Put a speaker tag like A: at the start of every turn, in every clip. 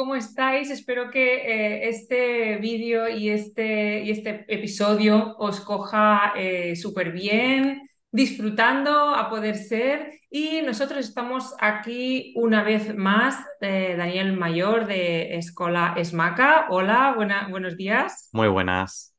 A: ¿cómo estáis? Espero que eh, este vídeo y este, y este episodio os coja eh, súper bien, disfrutando a poder ser. Y nosotros estamos aquí una vez más, eh, Daniel Mayor de Escola Esmaca. Hola, buenos días.
B: Muy buenas.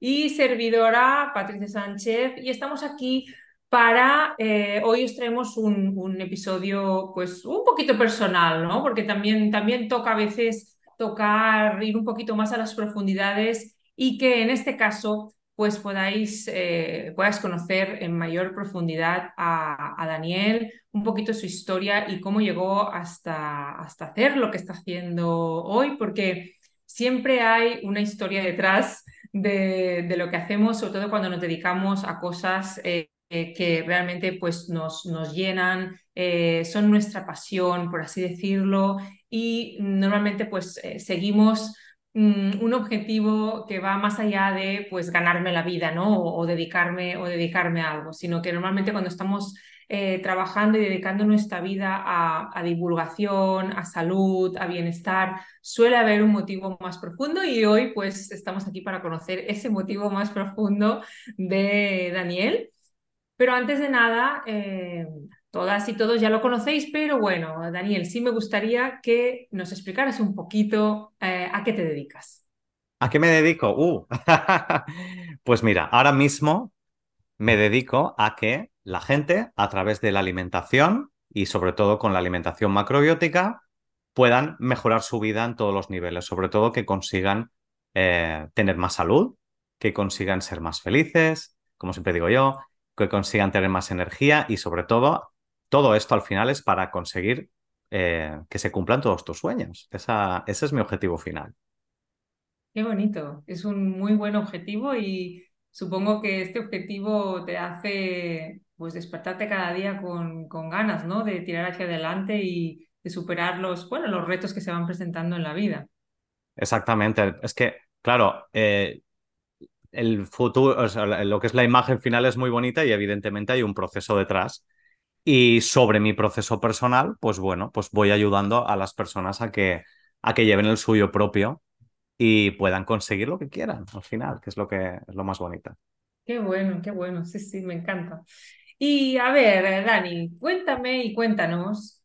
A: Y servidora Patricia Sánchez. Y estamos aquí para eh, hoy os traemos un, episodio pues un poquito personal, ¿no? Porque también, también toca a veces tocar, ir un poquito más a las profundidades y que en este caso pues podáis, eh, conocer en mayor profundidad a, Daniel, un poquito su historia y cómo llegó hasta, hasta hacer lo que está haciendo hoy, porque siempre hay una historia detrás de, lo que hacemos, sobre todo cuando nos dedicamos a cosas eh, eh, que realmente pues, nos, nos llenan, eh, son nuestra pasión, por así decirlo, y normalmente pues, eh, seguimos mm, un objetivo que va más allá de pues, ganarme la vida ¿no? o, dedicarme, o dedicarme a algo, sino que normalmente cuando estamos trabajando y dedicando nuestra vida a, a, divulgación, a salud, a bienestar, suele haber un motivo más profundo y hoy pues estamos aquí para conocer ese motivo más profundo de Daniel. Pero antes de nada, eh, todas y todos ya lo conocéis, pero bueno, Daniel, sí me gustaría que nos explicaras un poquito eh, a qué te dedicas.
B: ¿A qué me dedico? Uh. pues mira, ahora mismo me dedico a que la gente, a través de la alimentación y sobre todo con la alimentación macrobiótica, puedan mejorar su vida en todos los niveles, sobre todo que consigan eh, tener más salud, que consigan ser más felices, como siempre digo yo, que consigan tener más energía y sobre todo, todo esto al final es para conseguir eh, que se cumplan todos tus sueños. Esa, ese es mi objetivo final.
A: Qué bonito, es un muy buen objetivo y supongo que este objetivo te hace pues despertarte cada día con, con ganas, ¿no? De tirar hacia adelante y de superar los, bueno, los retos que se van presentando en la vida.
B: Exactamente, es que, claro, eh, el futuro, o sea, lo que es la imagen final es muy bonita y evidentemente hay un proceso detrás. Y sobre mi proceso personal, pues bueno, pues voy ayudando a las personas a que, a que lleven el suyo propio y puedan conseguir lo que quieran al final, que es lo que es lo más bonito.
A: Qué bueno, qué bueno, sí, sí, me encanta. Y a ver, Dani, cuéntame y cuéntanos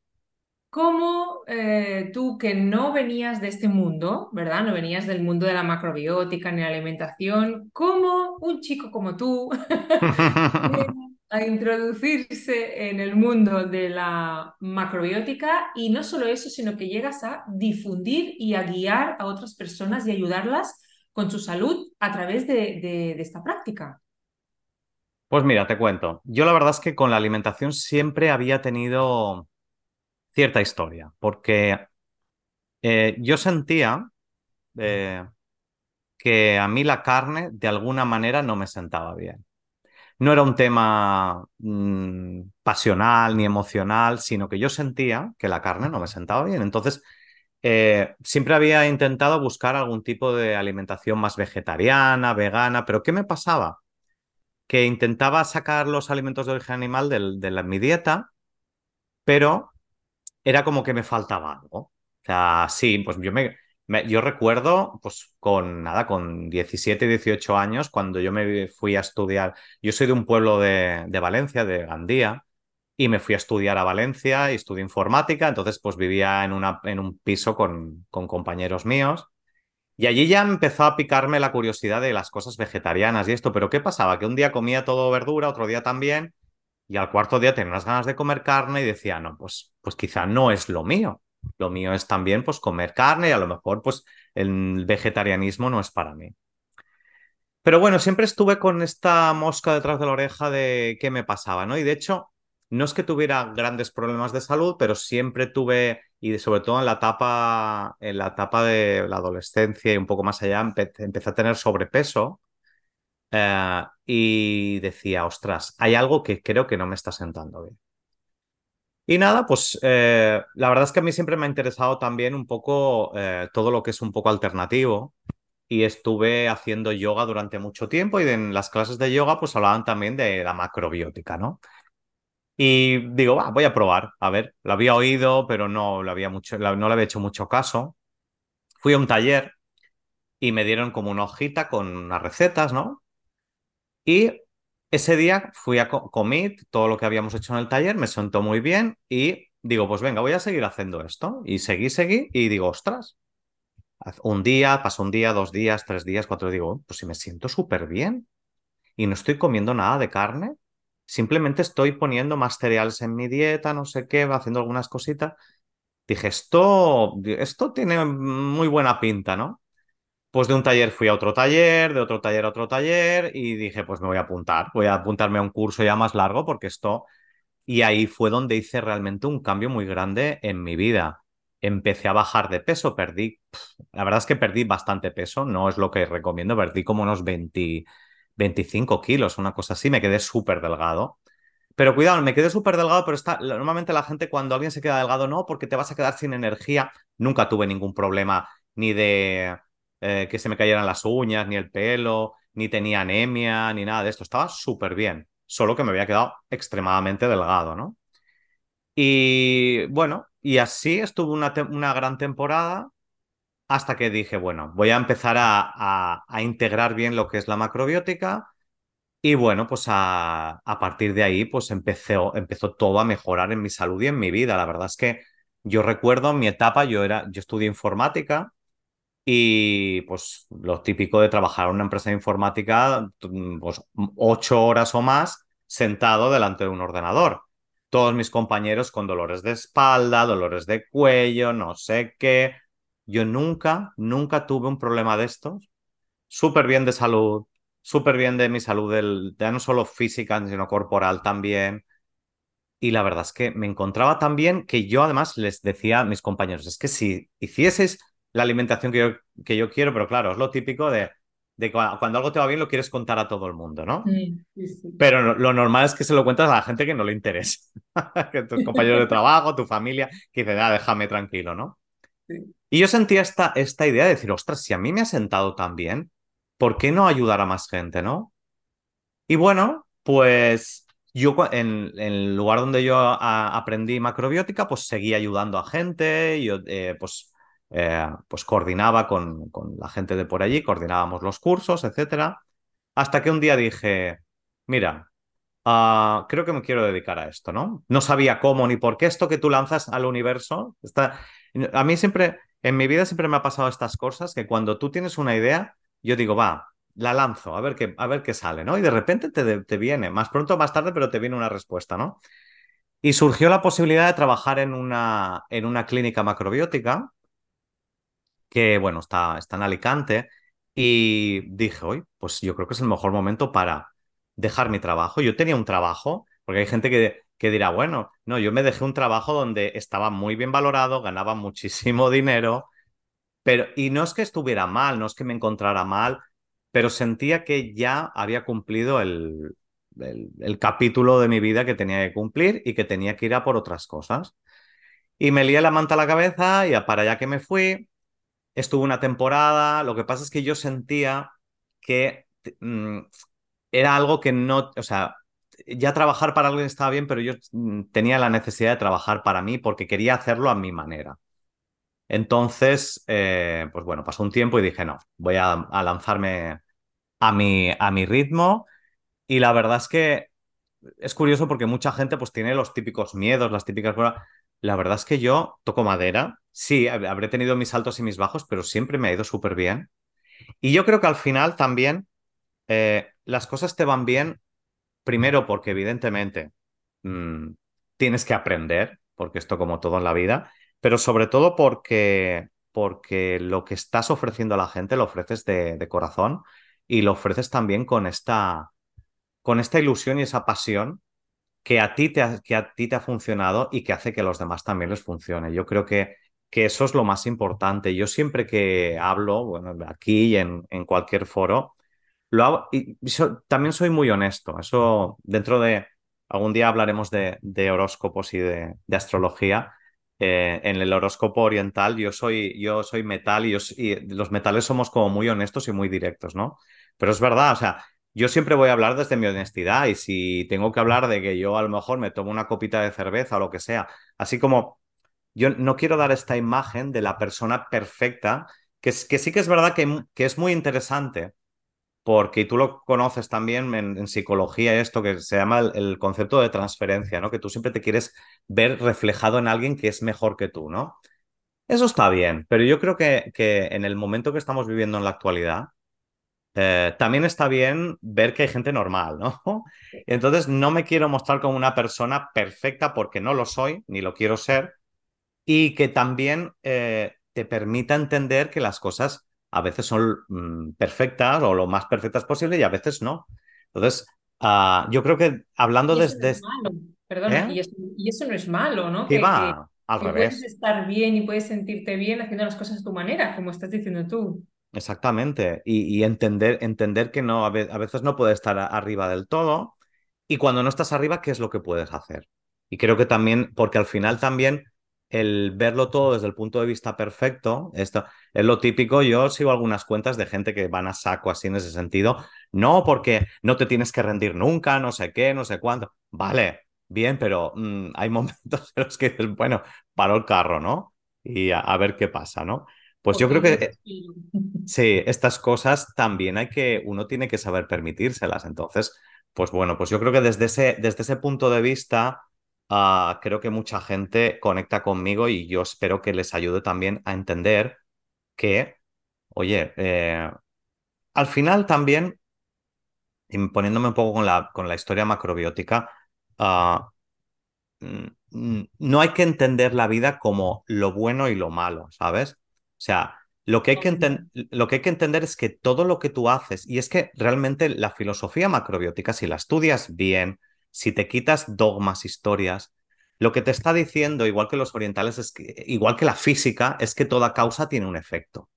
A: ¿Cómo eh, tú que no venías de este mundo, ¿verdad? No venías del mundo de la macrobiótica ni la alimentación, ¿cómo un chico como tú a introducirse en el mundo de la macrobiótica y no solo eso, sino que llegas a difundir y a guiar a otras personas y ayudarlas con su salud a través de esta práctica?
B: Pues mira, te cuento. Yo la verdad es que con la alimentación siempre había tenido cierta historia, porque eh, yo sentía eh, que a mí la carne de alguna manera no me sentaba bien. No era un tema mm, pasional ni emocional, sino que yo sentía que la carne no me sentaba bien. Entonces, eh, siempre había intentado buscar algún tipo de alimentación más vegetariana, vegana, pero ¿qué me pasaba? Que intentaba sacar los alimentos de origen animal de mi dieta, pero era como que me faltaba algo. O sea, sí, pues yo me, yo recuerdo, pues con nada, con 17, 18 años, cuando yo me fui a estudiar, yo soy de un pueblo de, Valencia, de Gandía, y me fui a estudiar a Valencia y estudié informática, entonces pues vivía en, una, en un piso con, con compañeros míos. Y allí ya empezó a picarme la curiosidad de las cosas vegetarianas y esto, pero ¿qué pasaba? Que un día comía todo verdura, otro día también, y al cuarto día tenía unas ganas de comer carne y decía, no, pues, pues quizá no es lo mío. Lo mío es también pues comer carne y a lo mejor pues el vegetarianismo no es para mí. Pero bueno, siempre estuve con esta mosca detrás de la oreja de qué me pasaba, ¿no? Y de hecho, no es que tuviera grandes problemas de salud, pero siempre tuve, y sobre todo en la etapa, en la etapa de la adolescencia y un poco más allá, empecé a tener sobrepeso eh, y decía, ostras, hay algo que creo que no me está sentando bien. Y nada, pues eh, la verdad es que a mí siempre me ha interesado también un poco eh, todo lo que es un poco alternativo y estuve haciendo yoga durante mucho tiempo y en las clases de yoga pues hablaban también de la macrobiótica, ¿no? Y digo, voy a probar, a ver, lo había oído, pero no, lo había mucho, no le había hecho mucho caso. Fui a un taller y me dieron como una hojita con unas recetas, ¿no? Y ese día fui a comer todo lo que habíamos hecho en el taller, me sentó muy bien y digo, pues venga, voy a seguir haciendo esto. Y seguí, seguí y digo, ostras, un día, pasó un día, dos días, tres días, cuatro, digo, pues si me siento súper bien y no estoy comiendo nada de carne, simplemente estoy poniendo más cereales en mi dieta, no sé qué, haciendo algunas cositas. Dije, esto, esto tiene muy buena pinta, ¿no? Pues de un taller fui a otro taller, de otro taller a otro taller y dije, pues me voy a apuntar, voy a apuntarme a un curso ya más largo porque esto... Y ahí fue donde hice realmente un cambio muy grande en mi vida. Empecé a bajar de peso, perdí, la verdad es que perdí bastante peso, no es lo que recomiendo, perdí como unos 20, 25 kilos, una cosa así, me quedé súper delgado. Pero cuidado, me quedé súper delgado, pero está, normalmente la gente cuando alguien se queda delgado, no, porque te vas a quedar sin energía. Nunca tuve ningún problema ni de eh, que se me cayeran las uñas, ni el pelo, ni tenía anemia, ni nada de esto. Estaba súper bien, solo que me había quedado extremadamente delgado, ¿no? Y bueno, y así estuve una, una gran temporada hasta que dije, bueno, voy a empezar a, a, integrar bien lo que es la macrobiótica. Y bueno, pues a, a partir de ahí, pues empezó, empezó todo a mejorar en mi salud y en mi vida. La verdad es que yo recuerdo mi etapa, yo, era, yo estudié informática y pues lo típico de trabajar en una empresa de informática, pues ocho horas o más sentado delante de un ordenador. Todos mis compañeros con dolores de espalda, dolores de cuello, no sé qué. Yo nunca, nunca tuve un problema de estos. Súper bien de salud, súper bien de mi salud, del, ya no solo física, sino corporal también. Y la verdad es que me encontraba tan bien que yo además les decía a mis compañeros, es que si hicieses la alimentación que yo, que yo quiero, pero claro, es lo típico de, de cuando algo te va bien lo quieres contar a todo el mundo, ¿no? Pero lo normal es que se lo cuentas a la gente que no le interesa, que tus compañeros de trabajo, tu familia, que dice, ah, déjame tranquilo, ¿no? Y yo sentía esta, esta idea de decir, ostras, si a mí me ha sentado tan bien, ¿por qué no ayudar a más gente, no? Y bueno, pues yo en, el lugar donde yo aprendí macrobiótica, pues seguí ayudando a gente, yo eh, pues eh, pues coordinaba con, con, la gente de por allí, coordinábamos los cursos, etcétera, hasta que un día dije, mira, uh, creo que me quiero dedicar a esto, ¿no? No sabía cómo ni por qué esto que tú lanzas al universo. Está... A mí siempre, en mi vida siempre me ha pasado estas cosas, que cuando tú tienes una idea, yo digo, va, la lanzo, a ver qué, a ver qué sale, ¿no? Y de repente te, te viene, más pronto o más tarde, pero te viene una respuesta, ¿no? Y surgió la posibilidad de trabajar en una, en una clínica macrobiótica que, bueno, está, está en Alicante, y dije, hoy, pues yo creo que es el mejor momento para dejar mi trabajo. Yo tenía un trabajo, porque hay gente que, que dirá, bueno, no, yo me dejé un trabajo donde estaba muy bien valorado, ganaba muchísimo dinero, pero, y no es que estuviera mal, no es que me encontrara mal, pero sentía que ya había cumplido el, el, capítulo de mi vida que tenía que cumplir y que tenía que ir a por otras cosas. Y me lié la manta a la cabeza y para allá que me fui, estuve una temporada, lo que pasa es que yo sentía que mm, era algo que no, o sea, ya trabajar para alguien estaba bien, pero yo mm, tenía la necesidad de trabajar para mí porque quería hacerlo a mi manera. Entonces, eh, pues bueno, pasó un tiempo y dije, no, voy a, a lanzarme a mi, a mi ritmo. Y la verdad es que es curioso porque mucha gente pues tiene los típicos miedos, las típicas... La verdad es que yo toco madera sí, habré tenido mis altos y mis bajos, pero siempre me ha ido súper bien. Y yo creo que al final también eh, las cosas te van bien, primero porque evidentemente mm, tienes que aprender, porque esto como todo en la vida, pero sobre todo porque, porque lo que estás ofreciendo a la gente lo ofreces de, corazón y lo ofreces también con esta, con esta ilusión y esa pasión que a ti te ha, que a ti te ha funcionado y que hace que a los demás también les funcione. Yo creo que, que eso es lo más importante. Yo siempre que hablo, bueno, aquí y en, en cualquier foro, lo hago, y también soy muy honesto. Eso dentro de, algún día hablaremos de, de horóscopos y de, de astrología. Eh, en el horóscopo oriental yo soy, yo soy metal y, y los metales somos como muy honestos y muy directos, ¿no? Pero es verdad, o sea, yo siempre voy a hablar desde mi honestidad y si tengo que hablar de que yo a lo mejor me tomo una copita de cerveza o lo que sea, así como yo no quiero dar esta imagen de la persona perfecta, que, es, que sí que es verdad que, que es muy interesante, porque tú lo conoces también en, psicología, esto que se llama el, concepto de transferencia, ¿no? Que tú siempre te quieres ver reflejado en alguien que es mejor que tú, ¿no? Eso está bien, pero yo creo que, que en el momento que estamos viviendo en la actualidad, eh, también está bien ver que hay gente normal, ¿no? Entonces no me quiero mostrar como una persona perfecta porque no lo soy, ni lo quiero ser, y que también eh, te permita entender que las cosas a veces son mm, perfectas o lo más perfectas posible y a veces no. Entonces, uh, yo creo que hablando desde...
A: No Perdona, ¿Eh? y, eso, no es malo, ¿no?
B: Que, va, al revés.
A: Puedes estar bien y puedes sentirte bien haciendo las cosas a tu manera, como estás diciendo tú.
B: Exactamente. Y, entender, entender que no, a veces no puedes estar arriba del todo. Y cuando no estás arriba, ¿qué es lo que puedes hacer? Y creo que también, porque al final también el verlo todo desde el punto de vista perfecto, esto es lo típico. Yo sigo algunas cuentas de gente que van a saco así en ese sentido. No, porque no te tienes que rendir nunca, no sé qué, no sé cuánto. Vale, bien, pero mm, hay momentos en los que dices, bueno, paro el carro, ¿no? Y a ver qué pasa, ¿no? Pues yo creo que sí, estas cosas también hay que, uno tiene que saber permitírselas. Entonces, pues bueno, pues yo creo que desde ese, desde ese punto de vista, uh, creo que mucha gente conecta conmigo y yo espero que les ayude también a entender que, oye, eh, al final también, poniéndome un poco con la, con la historia macrobiótica, uh, no hay que entender la vida como lo bueno y lo malo, ¿sabes? O sea, lo que, hay que lo que hay que entender es que todo lo que tú haces, y es que realmente la filosofía macrobiótica, si la estudias bien, si te quitas dogmas, historias, lo que te está diciendo, igual que los orientales, es que, igual que la física, es que toda causa tiene un efecto.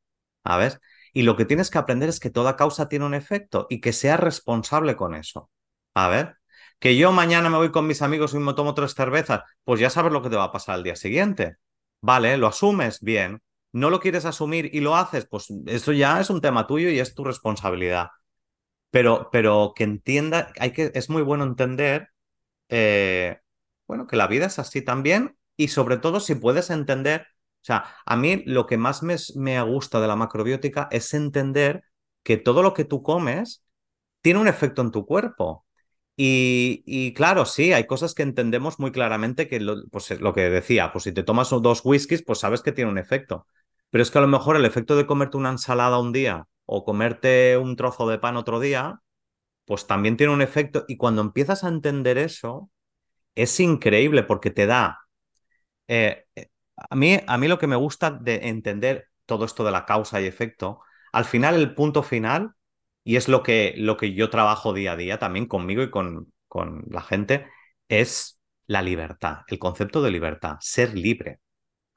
B: ¿Sabes? Y lo que tienes que aprender es que toda causa tiene un efecto y que seas responsable con eso. A ver, que yo mañana me voy con mis amigos y me tomo tres cervezas, pues ya sabes lo que te va a pasar al día siguiente. Vale, lo asumes bien no lo quieres asumir y lo haces, pues eso ya es un tema tuyo y es tu responsabilidad. Pero, pero que entienda, hay que, es muy bueno entender, eh, bueno, que la vida es así también y sobre todo si puedes entender, o sea, a mí lo que más me, me gusta de la macrobiótica es entender que todo lo que tú comes tiene un efecto en tu cuerpo. Y, claro, sí, hay cosas que entendemos muy claramente que lo, pues lo que decía, pues si te tomas dos whiskies, pues sabes que tiene un efecto. Pero es que a lo mejor el efecto de comerte una ensalada un día o comerte un trozo de pan otro día, pues también tiene un efecto. Y cuando empiezas a entender eso, es increíble porque te da... Eh, eh, a, mí, a mí lo que me gusta de entender todo esto de la causa y efecto, al final el punto final y es lo que, lo que yo trabajo día a día también conmigo y con, con la gente, es la libertad, el concepto de libertad, ser libre,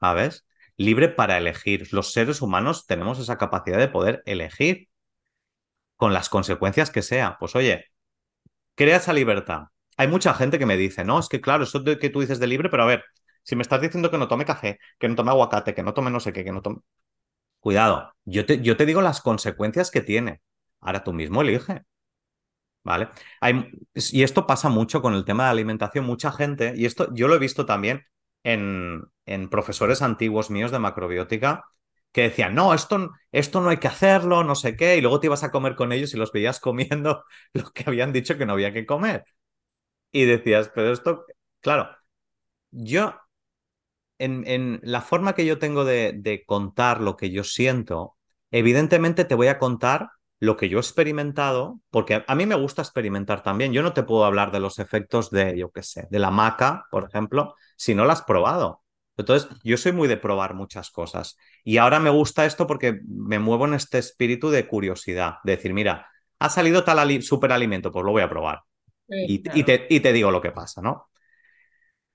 B: ¿sabes? Libre para elegir. Los seres humanos tenemos esa capacidad de poder elegir con las consecuencias que sea. Pues oye, crea esa libertad. Hay mucha gente que me dice, no, es que claro, eso que tú dices de libre, pero a ver, si me estás diciendo que no tome café, que no tome aguacate, que no tome no sé qué, que no tome... Cuidado, yo te, yo te digo las consecuencias que tiene. Ahora tú mismo elige. ¿Vale? Y esto pasa mucho con el tema de alimentación. Mucha gente, y esto yo lo he visto también en, en profesores antiguos míos de macrobiótica, que decían, no, esto, esto no hay que hacerlo, no sé qué, y luego te ibas a comer con ellos y los veías comiendo lo que habían dicho que no había que comer. Y decías, pero esto, claro, yo, en, en la forma que yo tengo de, de contar lo que yo siento, evidentemente te voy a contar lo que yo he experimentado, porque a mí me gusta experimentar también. Yo no te puedo hablar de los efectos de, yo qué sé, de la maca, por ejemplo, si no la has probado. Entonces, yo soy muy de probar muchas cosas. Y ahora me gusta esto porque me muevo en este espíritu de curiosidad, de decir, mira, ha salido tal superalimento, pues lo voy a probar. y, te, y te digo lo que pasa, ¿no?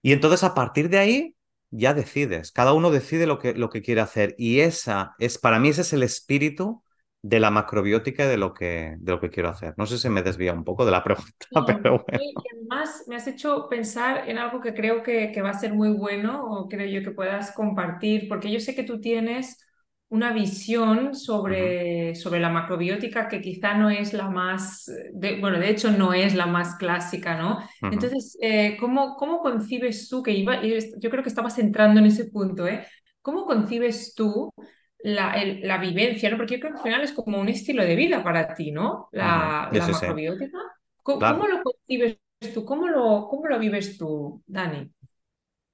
B: Y entonces a partir de ahí ya decides, cada uno decide lo que, lo que quiere hacer y esa es, para mí ese es el espíritu de la macrobiótica y de lo que, de lo que quiero hacer. No sé si me desvía un poco de la pregunta, pero bueno.
A: Y además me has hecho pensar en algo que creo que, que va a ser muy bueno o creo yo que puedas compartir, porque yo sé que tú tienes una visión sobre, sobre la macrobiótica que quizá no es la más, bueno, de hecho no es la más clásica, ¿no? Entonces, eh, ¿cómo, ¿cómo concibes tú, que iba, yo creo que estabas entrando en ese punto, ¿eh? ¿Cómo concibes tú la, la vivencia, ¿no? Porque yo creo que al final es como un estilo de vida para ti, ¿no? La, la macrobiótica. ¿Cómo, lo concibes tú? ¿Cómo lo, ¿Cómo lo vives tú, Dani?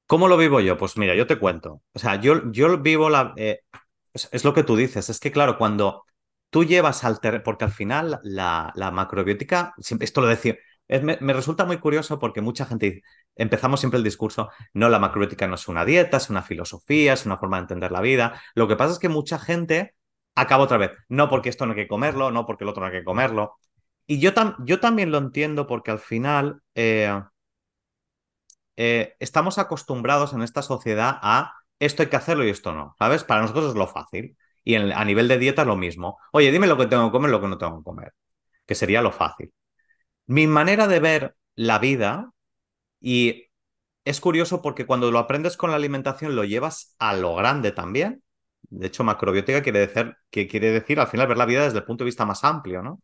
B: ¿Cómo lo vivo yo? Pues mira, yo te cuento. O sea, yo, yo vivo la... Eh, es, lo que tú dices, es que claro, cuando tú llevas al terreno, porque al final la, la macrobiótica, esto lo decía, me, resulta muy curioso porque mucha gente empezamos siempre el discurso, no, la macrobiótica no es una dieta, es una filosofía, es una forma de entender la vida. Lo que pasa es que mucha gente acaba otra vez, no porque esto no hay que comerlo, no porque el otro no hay que comerlo. Y yo, yo también lo entiendo porque al final eh, eh, estamos acostumbrados en esta sociedad a esto hay que hacerlo y esto no, ¿sabes? Para nosotros es lo fácil. Y a nivel de dieta lo mismo. Oye, dime lo que tengo que comer, lo que no tengo que comer, que sería lo fácil. Mi manera de ver la vida, y es curioso porque cuando lo aprendes con la alimentación lo llevas a lo grande también. De hecho, macrobiótica quiere decir, que quiere decir al final ver la vida desde el punto de vista más amplio, ¿no?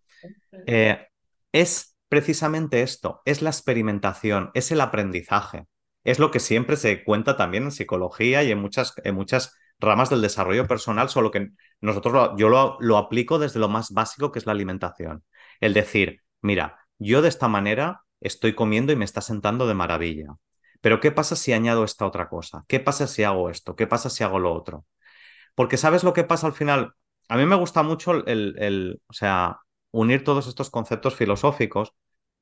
B: Eh, es precisamente esto, es la experimentación, es el aprendizaje es lo que siempre se cuenta también en psicología y en muchas, en muchas ramas del desarrollo personal, solo que nosotros yo lo, lo aplico desde lo más básico que es la alimentación. El decir, mira, yo de esta manera estoy comiendo y me está sentando de maravilla. Pero ¿qué pasa si añado esta otra cosa? ¿Qué pasa si hago esto? ¿Qué pasa si hago lo otro? Porque ¿sabes lo que pasa al final? A mí me gusta mucho el, el o sea, unir todos estos conceptos filosóficos.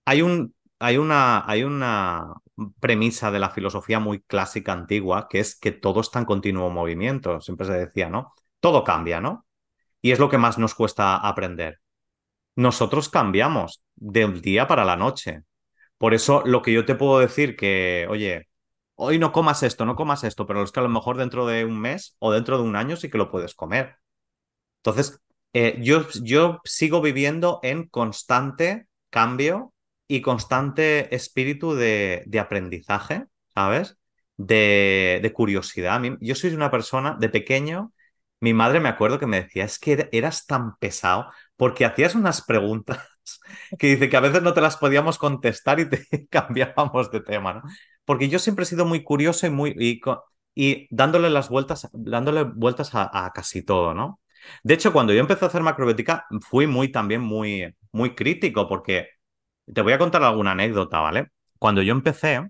B: Hay un hay una, hay una premisa de la filosofía muy clásica antigua, que es que todo está en continuo movimiento. Siempre se decía, ¿no? Todo cambia, ¿no? Y es lo que más nos cuesta aprender. Nosotros cambiamos de un día para la noche. Por eso lo que yo te puedo decir que, oye, hoy no comas esto, no comas esto, pero es que a lo mejor dentro de un mes o dentro de un año sí que lo puedes comer. Entonces, eh, yo, yo sigo viviendo en constante cambio y constante espíritu de, aprendizaje, ¿sabes? De, de curiosidad. Yo soy una persona de pequeño, mi madre me acuerdo que me decía, es que eras tan pesado porque hacías unas preguntas que dice que a veces no te las podíamos contestar y te cambiábamos de tema, ¿no? Porque yo siempre he sido muy curioso y muy y, dándole las vueltas, dándole vueltas a, casi todo, ¿no? De hecho, cuando yo empecé a hacer macrobiótica, fui muy también muy, muy crítico porque te voy a contar alguna anécdota, ¿vale? Cuando yo empecé,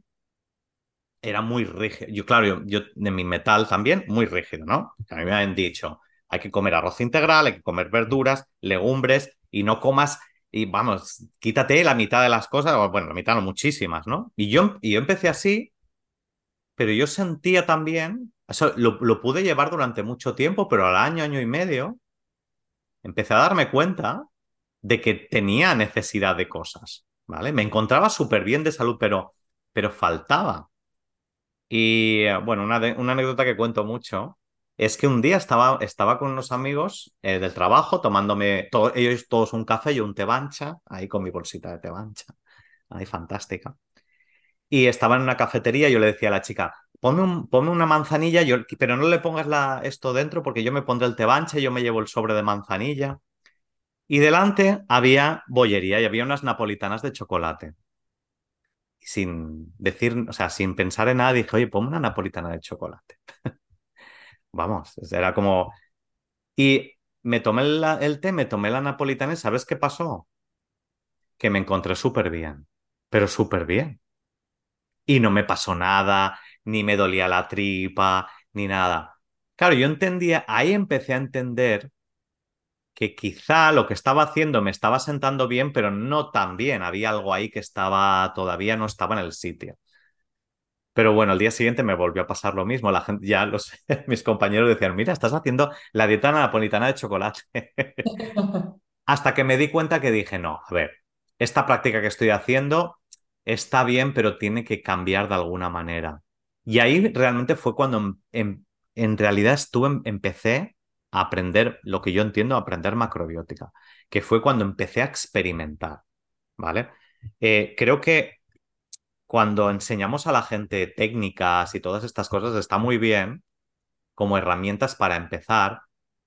B: era muy rígido. Yo, claro, yo, de mi metal también, muy rígido, ¿no? A mí me habían dicho, hay que comer arroz integral, hay que comer verduras, legumbres y no comas, y vamos, quítate la mitad de las cosas, bueno, la mitad no, muchísimas, ¿no? Y yo, y yo empecé así, pero yo sentía también, eso lo, lo pude llevar durante mucho tiempo, pero al año, año y medio, empecé a darme cuenta de que tenía necesidad de cosas. ¿vale? Me encontraba súper bien de salud, pero, pero faltaba. Y bueno, una, una, anécdota que cuento mucho es que un día estaba, estaba con unos amigos eh, del trabajo tomándome, ellos todos un café y un té bancha, ahí con mi bolsita de té bancha, ahí fantástica. Y estaba en una cafetería y yo le decía a la chica, ponme, un, una manzanilla, yo, pero no le pongas la, esto dentro porque yo me pondré el té bancha y yo me llevo el sobre de manzanilla. Y delante había bollería y había unas napolitanas de chocolate. sin decir, o sea, sin pensar en nada, dije, oye, ponme una napolitana de chocolate. Vamos, era como... Y me tomé el té, me tomé la napolitana y ¿sabes qué pasó? Que me encontré súper bien, pero súper bien. Y no me pasó nada, ni me dolía la tripa, ni nada. Claro, yo entendía, ahí empecé a entender que quizá lo que estaba haciendo me estaba sentando bien, pero no tan bien. Había algo ahí que estaba todavía no estaba en el sitio. Pero bueno, al día siguiente me volvió a pasar lo mismo. La gente, ya los, mis compañeros decían, mira, estás haciendo la dieta napolitana de chocolate. Hasta que me di cuenta que dije, no, a ver, esta práctica que estoy haciendo está bien, pero tiene que cambiar de alguna manera. Y ahí realmente fue cuando en, en, en realidad estuve, empecé a aprender lo que yo entiendo, a aprender macrobiótica, que fue cuando empecé a experimentar, ¿vale? Eh, creo que cuando enseñamos a la gente técnicas y todas estas cosas está muy bien como herramientas para empezar,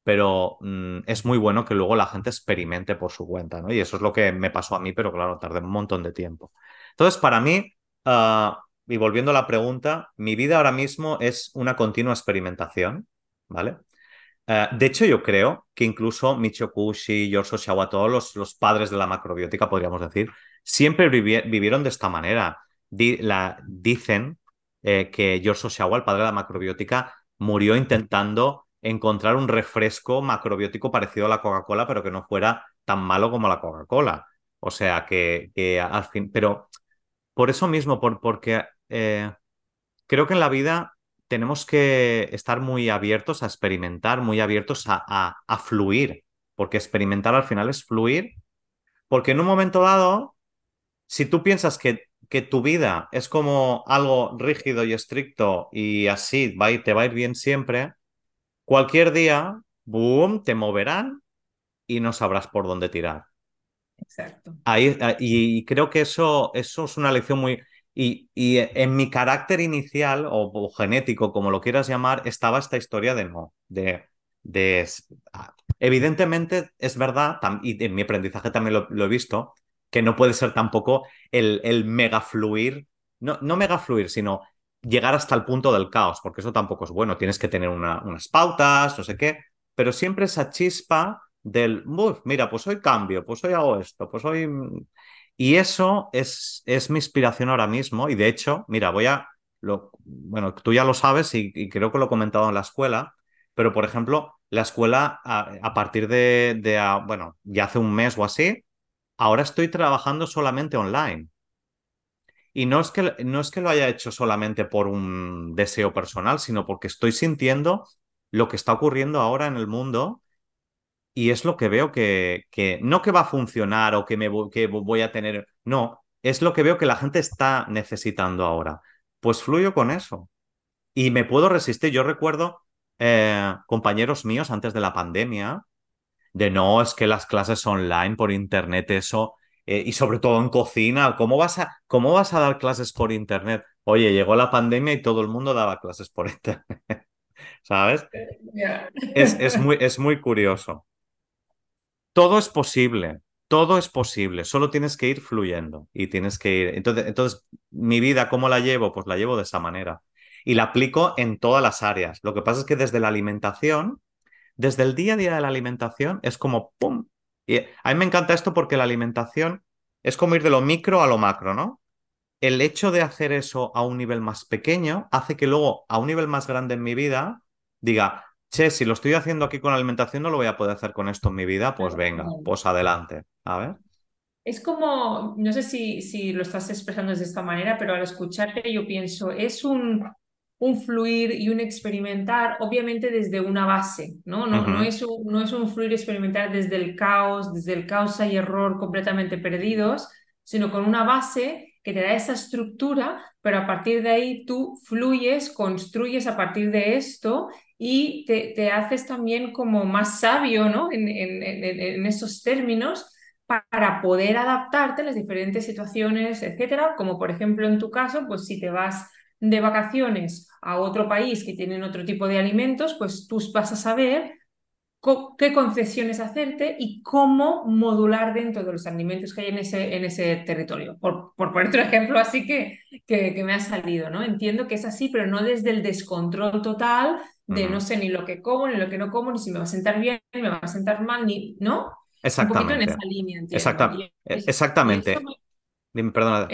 B: pero mm, es muy bueno que luego la gente experimente por su cuenta, ¿no? Y eso es lo que me pasó a mí, pero claro, tardé un montón de tiempo. Entonces, para mí, ah, y volviendo a la pregunta, mi vida ahora mismo es una continua experimentación, ¿vale? Eh, de hecho, yo creo que incluso Michio Kushi, George Oshawa, todos los, padres de la macrobiótica, podríamos decir, siempre vivieron de esta manera. Dicen eh, que George Oshawa, el padre de la macrobiótica, murió intentando encontrar un refresco macrobiótico parecido a la Coca-Cola, pero que no fuera tan malo como la Coca-Cola. O sea, que, al fin, pero por eso mismo, por, porque eh, creo que en la vida tenemos que estar muy abiertos a experimentar, muy abiertos a, fluir, porque experimentar al final es fluir, porque en un momento dado, si tú piensas que, que tu vida es como algo rígido y estricto y así va te va a ir bien siempre, cualquier día, boom, te moverán y no sabrás por dónde tirar.
A: Exacto.
B: Ahí, y creo que eso, eso es una lección muy, y, en mi carácter inicial o, genético, como lo quieras llamar, estaba esta historia de no, de, de ah, evidentemente es verdad, y en mi aprendizaje también lo, he visto, que no puede ser tampoco el, el mega fluir, no, no mega fluir, sino llegar hasta el punto del caos, porque eso tampoco es bueno, tienes que tener unas pautas, no sé qué, pero siempre esa chispa del, mira, pues hoy cambio, pues hoy hago esto, pues hoy... Y eso es, es mi inspiración ahora mismo. Y de hecho, mira, voy a. Lo, bueno, tú ya lo sabes y, creo que lo he comentado en la escuela, pero por ejemplo, la escuela a, partir de, bueno, ya hace un mes o así, ahora estoy trabajando solamente online. Y no es, que, no es que lo haya hecho solamente por un deseo personal, sino porque estoy sintiendo lo que está ocurriendo ahora en el mundo y es lo que veo que, que no que va a funcionar o que, me, que voy a tener, no, es lo que veo que la gente está necesitando ahora. Pues fluyo con eso y me puedo resistir. Yo recuerdo eh, compañeros míos antes de la pandemia de no, es que las clases online por internet, eso, eh, y sobre todo en cocina, ¿cómo vas, a, ¿cómo vas a dar clases por internet? Oye, llegó la pandemia y todo el mundo daba clases por internet, ¿sabes? Es, es, muy, es muy curioso. Todo es posible, todo es posible, solo tienes que ir fluyendo y tienes que ir. Entonces, entonces, mi vida, ¿cómo la llevo? Pues la llevo de esa manera y la aplico en todas las áreas. Lo que pasa es que desde la alimentación, desde el día a día de la alimentación, es como ¡pum! Y a mí me encanta esto porque la alimentación es como ir de lo micro a lo macro, ¿no? El hecho de hacer eso a un nivel más pequeño hace que luego a un nivel más grande en mi vida diga, che, si lo estoy haciendo aquí con alimentación, no lo voy a poder hacer con esto en mi vida, pues venga, pues adelante. A ver.
A: Es como, no sé si, si lo estás expresando de esta manera, pero al escucharte yo pienso, es un, un fluir y un experimentar, obviamente desde una base, ¿no? No, no, es un, no es un fluir experimentar desde el caos, desde el causa y error completamente perdidos, sino con una base que te da esa estructura, pero a partir de ahí tú fluyes, construyes a partir de esto y te, haces también como más sabio ¿no? en, en, esos términos para poder adaptarte a las diferentes situaciones, etcétera, como por ejemplo en tu caso, pues si te vas de vacaciones a otro país que tienen otro tipo de alimentos, pues tú vas a saber qué concesiones hacerte y cómo modular dentro de los alimentos que hay en ese, en ese territorio. Por, por poner otro ejemplo así que, que, que, me ha salido, ¿no? Entiendo que es así, pero no desde el descontrol total de no sé ni lo que como, ni lo que no como, ni si me va a sentar bien, ni me va a sentar mal, ni, ¿no?
B: Exactamente.
A: Un poquito en esa línea,
B: entiendo. exactamente. perdona,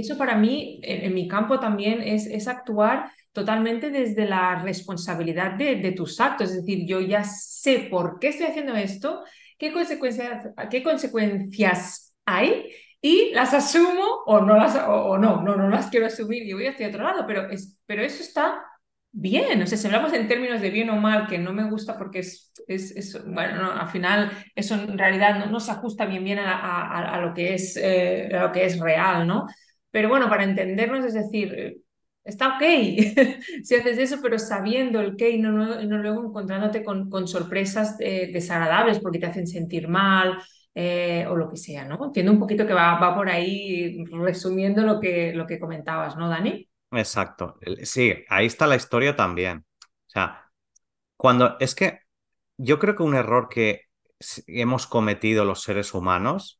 A: eso, para mí, en, mi campo también, es, es actuar totalmente desde la responsabilidad de, de, tus actos. Es decir, yo ya sé por qué estoy haciendo esto, qué consecuencias, qué consecuencias hay y las asumo o no las o, no, no, no las quiero asumir y voy hacia otro lado, pero, es, pero eso está bien, o sea, si hablamos en términos de bien o mal, que no me gusta porque es, es, bueno, al final eso en realidad no, no se ajusta bien bien a, a, lo que es, eh, a lo que es real, ¿no? Pero bueno, para entendernos, es decir, está ok si haces eso, pero sabiendo el qué y no, no, luego encontrándote con, con sorpresas eh, desagradables porque te hacen sentir mal eh, o lo que sea, ¿no? Entiendo un poquito que va, va por ahí resumiendo lo que, lo que comentabas, ¿no, Dani?
B: Exacto. Sí, ahí está la historia también. O sea, cuando es que yo creo que un error que hemos cometido los seres humanos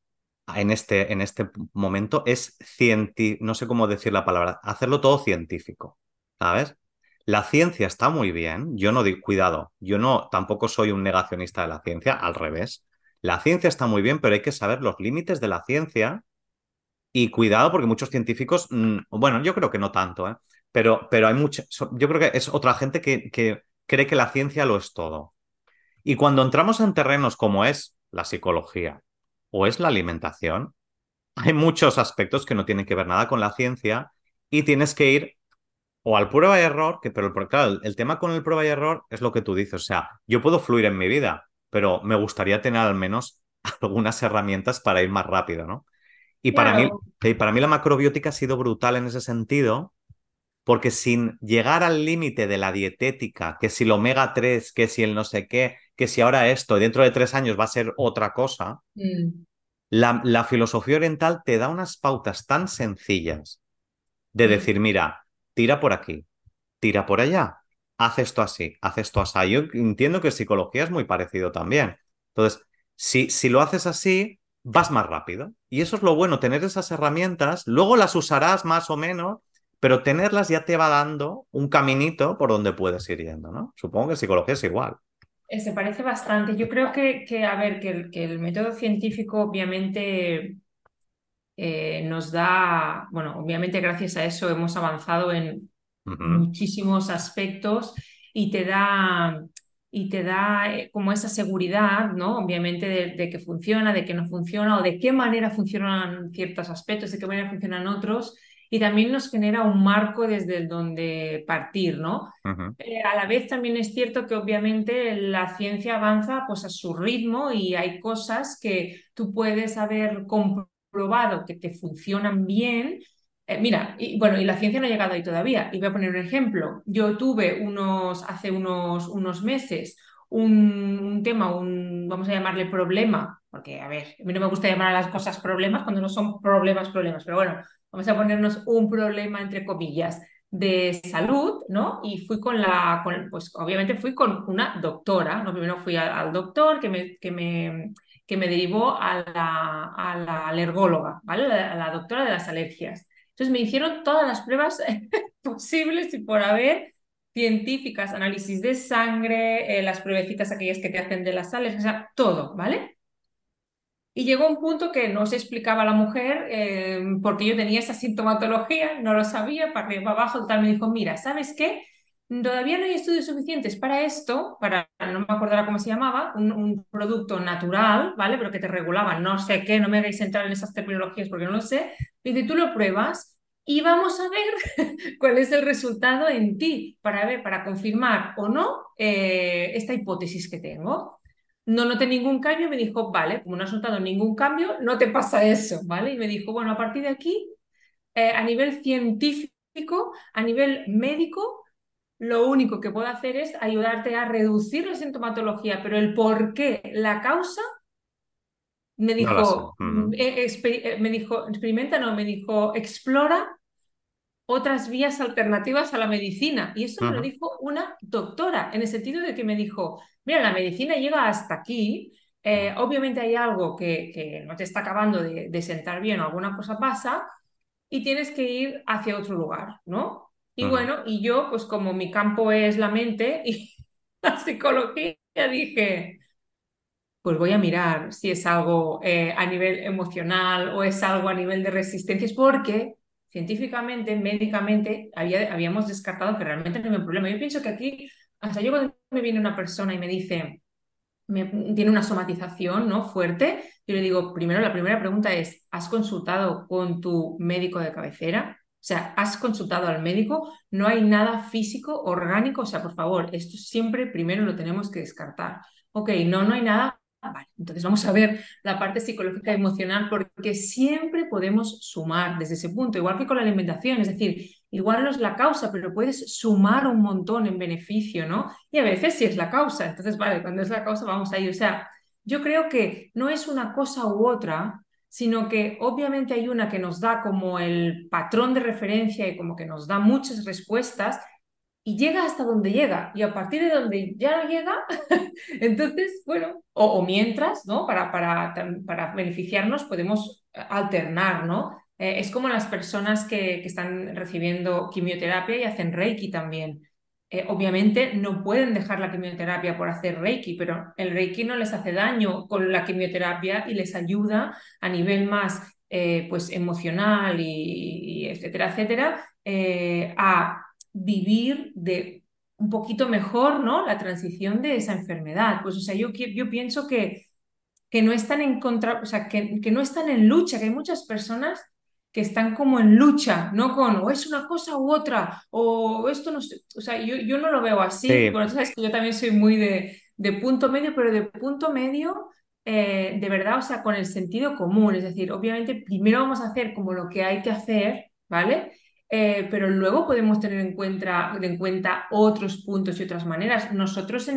B: en este, en este momento es científico, no sé cómo decir la palabra, hacerlo todo científico, ¿sabes? La ciencia está muy bien, yo no digo, cuidado, yo no, tampoco soy un negacionista de la ciencia, al revés. La ciencia está muy bien, pero hay que saber los límites de la ciencia y cuidado porque muchos científicos, mm, bueno, yo creo que no tanto, ¿eh? pero, pero hay mucha, yo creo que es otra gente que, que cree que la ciencia lo es todo. Y cuando entramos en terrenos como es la psicología o es la alimentación, hay muchos aspectos que no tienen que ver nada con la ciencia y tienes que ir o al prueba y error, que pero claro, el, tema con el prueba y error es lo que tú dices, o sea, yo puedo fluir en mi vida, pero me gustaría tener al menos algunas herramientas para ir más rápido, ¿no? Y para, mí, para mí la macrobiótica ha sido brutal en ese sentido, porque sin llegar al límite de la dietética, que si el omega 3, que si el no sé qué, que si ahora esto, dentro de tres años va a ser otra cosa, mm. la, la, filosofía oriental te da unas pautas tan sencillas de mm. decir, mira, tira por aquí, tira por allá, haz esto así, haz esto así. Yo entiendo que psicología es muy parecido también. Entonces, si, si lo haces así, vas más rápido. Y eso es lo bueno, tener esas herramientas, luego las usarás más o menos, pero tenerlas ya te va dando un caminito por donde puedes ir yendo, ¿no? Supongo que psicología es igual.
A: Eh, se parece bastante. Yo creo que, que a ver, que el, que el, método científico obviamente eh, nos da, bueno, obviamente gracias a eso hemos avanzado en muchísimos aspectos y te da y te da eh, como esa seguridad, ¿no? Obviamente de, que funciona, de que no funciona o de qué manera funcionan ciertos aspectos, de qué manera funcionan otros. Y también nos genera un marco desde el donde partir, ¿no? Eh, a la vez también es cierto que obviamente la ciencia avanza pues a su ritmo y hay cosas que tú puedes haber comprobado que te funcionan bien, eh, mira, y bueno, y la ciencia no ha llegado ahí todavía. Y voy a poner un ejemplo. Yo tuve unos, hace unos, unos meses un, tema, un, vamos a llamarle problema, porque a ver, a mí no me gusta llamar a las cosas problemas cuando no son problemas, problemas, pero bueno, vamos a ponernos un problema entre comillas de salud, ¿no? Y fui con la, pues obviamente fui con una doctora, ¿no? Primero fui al, doctor que me, que me, que me derivó a la, a la alergóloga, ¿vale? A la doctora de las alergias. Entonces me hicieron todas las pruebas posibles y por haber, científicas, análisis de sangre, eh, las pruebecitas aquellas que te hacen de las sales, o sea, todo, ¿vale? Y llegó un punto que no se explicaba la mujer eh, porque yo tenía esa sintomatología, no lo sabía, para arriba, para abajo, tal, me dijo, mira, ¿sabes qué? Todavía no hay estudios suficientes para esto, para, no me acordará cómo se llamaba, un, producto natural, ¿vale? Pero que te regulaba, no sé qué, no me hagáis entrar en esas terminologías porque no lo sé. Dice, tú lo pruebas y vamos a ver cuál es el resultado en ti para ver, para confirmar o no eh, esta hipótesis que tengo. No noté ningún cambio, me dijo, vale, como no has notado ningún cambio, no te pasa eso, ¿vale? Y me dijo, bueno, a partir de aquí, eh, a nivel científico, a nivel médico, lo único que puedo hacer es ayudarte a reducir la sintomatología, pero el por qué, la causa, me dijo, eh, eh, me dijo, experimenta, no, me dijo, explora otras vías alternativas a la medicina. Y eso me lo dijo una doctora, en el sentido de que me dijo, mira, la medicina llega hasta aquí, eh, obviamente hay algo que, que, no te está acabando de, de sentar bien o alguna cosa pasa, y tienes que ir hacia otro lugar, ¿no? Y bueno, y yo, pues como mi campo es la mente y la psicología, dije, pues voy a mirar si es algo eh, a nivel emocional o es algo a nivel de resistencias, porque científicamente, médicamente, había, habíamos descartado que realmente no había un problema. Yo pienso que aquí, hasta yo cuando me viene una persona y me dice, tiene una somatización ¿no? fuerte, yo le digo, primero, la primera pregunta es, ¿has consultado con tu médico de cabecera? O sea, has consultado al médico, no hay nada físico, orgánico, o sea, por favor, esto siempre primero lo tenemos que descartar. Ok, no, no hay nada. Vale, entonces vamos a ver la parte psicológica y emocional porque siempre podemos sumar desde ese punto, igual que con la alimentación, es decir, igual no es la causa, pero puedes sumar un montón en beneficio, ¿no? Y a veces sí es la causa, entonces, vale, cuando es la causa vamos a ir. O sea, yo creo que no es una cosa u otra, sino que obviamente hay una que nos da como el patrón de referencia y como que nos da muchas respuestas y llega hasta donde llega y a partir de donde ya no llega, entonces, bueno, o, mientras, ¿no? Para, para, para, beneficiarnos podemos alternar, ¿no? Eh, es como las personas que, que están recibiendo quimioterapia y hacen Reiki también. Eh, obviamente no pueden dejar la quimioterapia por hacer Reiki, pero el Reiki no les hace daño con la quimioterapia y les ayuda a nivel más eh, pues emocional y, etcétera, etcétera, eh, a vivir de un poquito mejor ¿no? la transición de esa enfermedad. Pues o sea, yo, yo pienso que, que no están en contra, o sea, que, que no están en lucha, que hay muchas personas que están como en lucha, no con o es una cosa u otra, o esto no sé, o sea, yo, yo no lo veo así, bueno, sabes que yo también soy muy de, de punto medio, pero de punto medio, eh, de verdad, o sea, con el sentido común, es decir, obviamente primero vamos a hacer como lo que hay que hacer, ¿vale? Eh, pero luego podemos tener en cuenta, en cuenta otros puntos y otras maneras. Nosotros,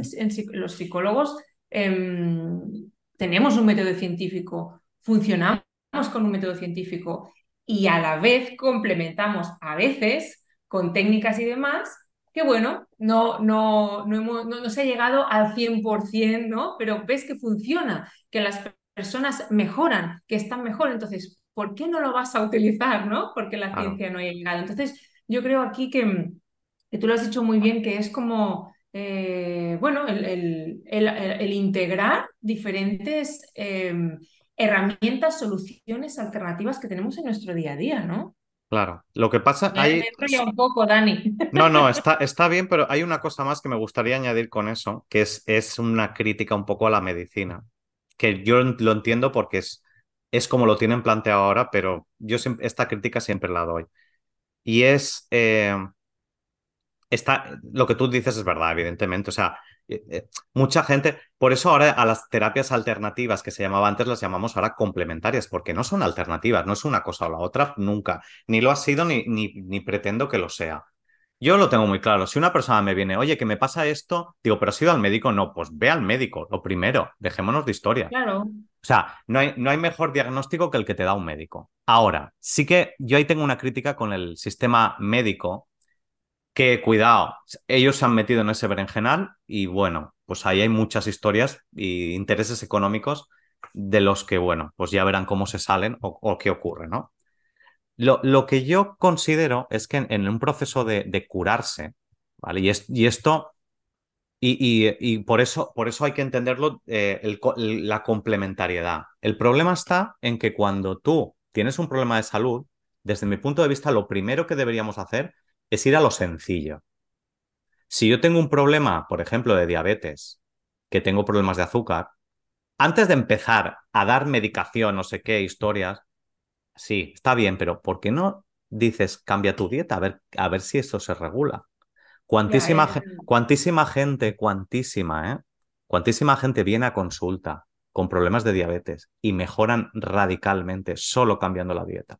A: los psicólogos, em, tenemos un método científico, funcionamos con un método científico y a la vez complementamos a veces con técnicas y demás que bueno, no, no, no, hemos, no, se ha llegado al 100%, ¿no? Pero ves que funciona, que las personas mejoran, que están mejor, entonces, ¿por qué no lo vas a utilizar, ¿no? Porque la ciencia no haya llegado. Entonces, yo creo aquí que, que tú lo has dicho muy bien, que es como, eh, bueno, el, el, el, integrar diferentes... Em, herramientas, soluciones alternativas que tenemos en nuestro día a día, ¿no?
B: Claro, lo que pasa...
A: hay... un poco, Dani.
B: No, no, está, está bien, pero hay una cosa más que me gustaría añadir con eso, que es, es una crítica un poco a la medicina, que yo lo entiendo porque es, es como lo tienen planteado ahora, pero yo esta crítica siempre la doy. Y es... Eh, está, lo que tú dices es verdad, evidentemente. O sea, eh, eh, mucha gente, por eso ahora a las terapias alternativas que se llamaba antes las llamamos ahora complementarias, porque no son alternativas, no es una cosa o la otra nunca, ni lo ha sido ni, ni, ni pretendo que lo sea. Yo lo tengo muy claro, si una persona me viene, oye, que me pasa esto, digo, pero has ido al médico, no, pues ve al médico, lo primero, dejémonos de historia.
A: Claro.
B: O sea, no hay, no hay mejor diagnóstico que el que te da un médico. Ahora, sí que yo ahí tengo una crítica con el sistema médico que cuidado, ellos se han metido en ese berenjenal y bueno, pues ahí hay muchas historias y intereses económicos de los que, bueno, pues ya verán cómo se salen o, qué ocurre, ¿no? Lo, lo, que yo considero es que en, un proceso de, curarse, ¿vale? Y, y esto, y, por, eso, por eso hay que entenderlo, eh, la complementariedad. El problema está en que cuando tú tienes un problema de salud, desde mi punto de vista, lo primero que deberíamos hacer es ir a lo sencillo. Si yo tengo un problema, por ejemplo, de diabetes, que tengo problemas de azúcar, antes de empezar a dar medicación, no sé qué, historias, sí, está bien, pero ¿por qué no dices cambia tu dieta a ver, a ver si eso se regula? Cuantísima, cuantísima gente, cuantísima, ¿eh? Cuantísima gente viene a consulta con problemas de diabetes y mejoran radicalmente solo cambiando la dieta.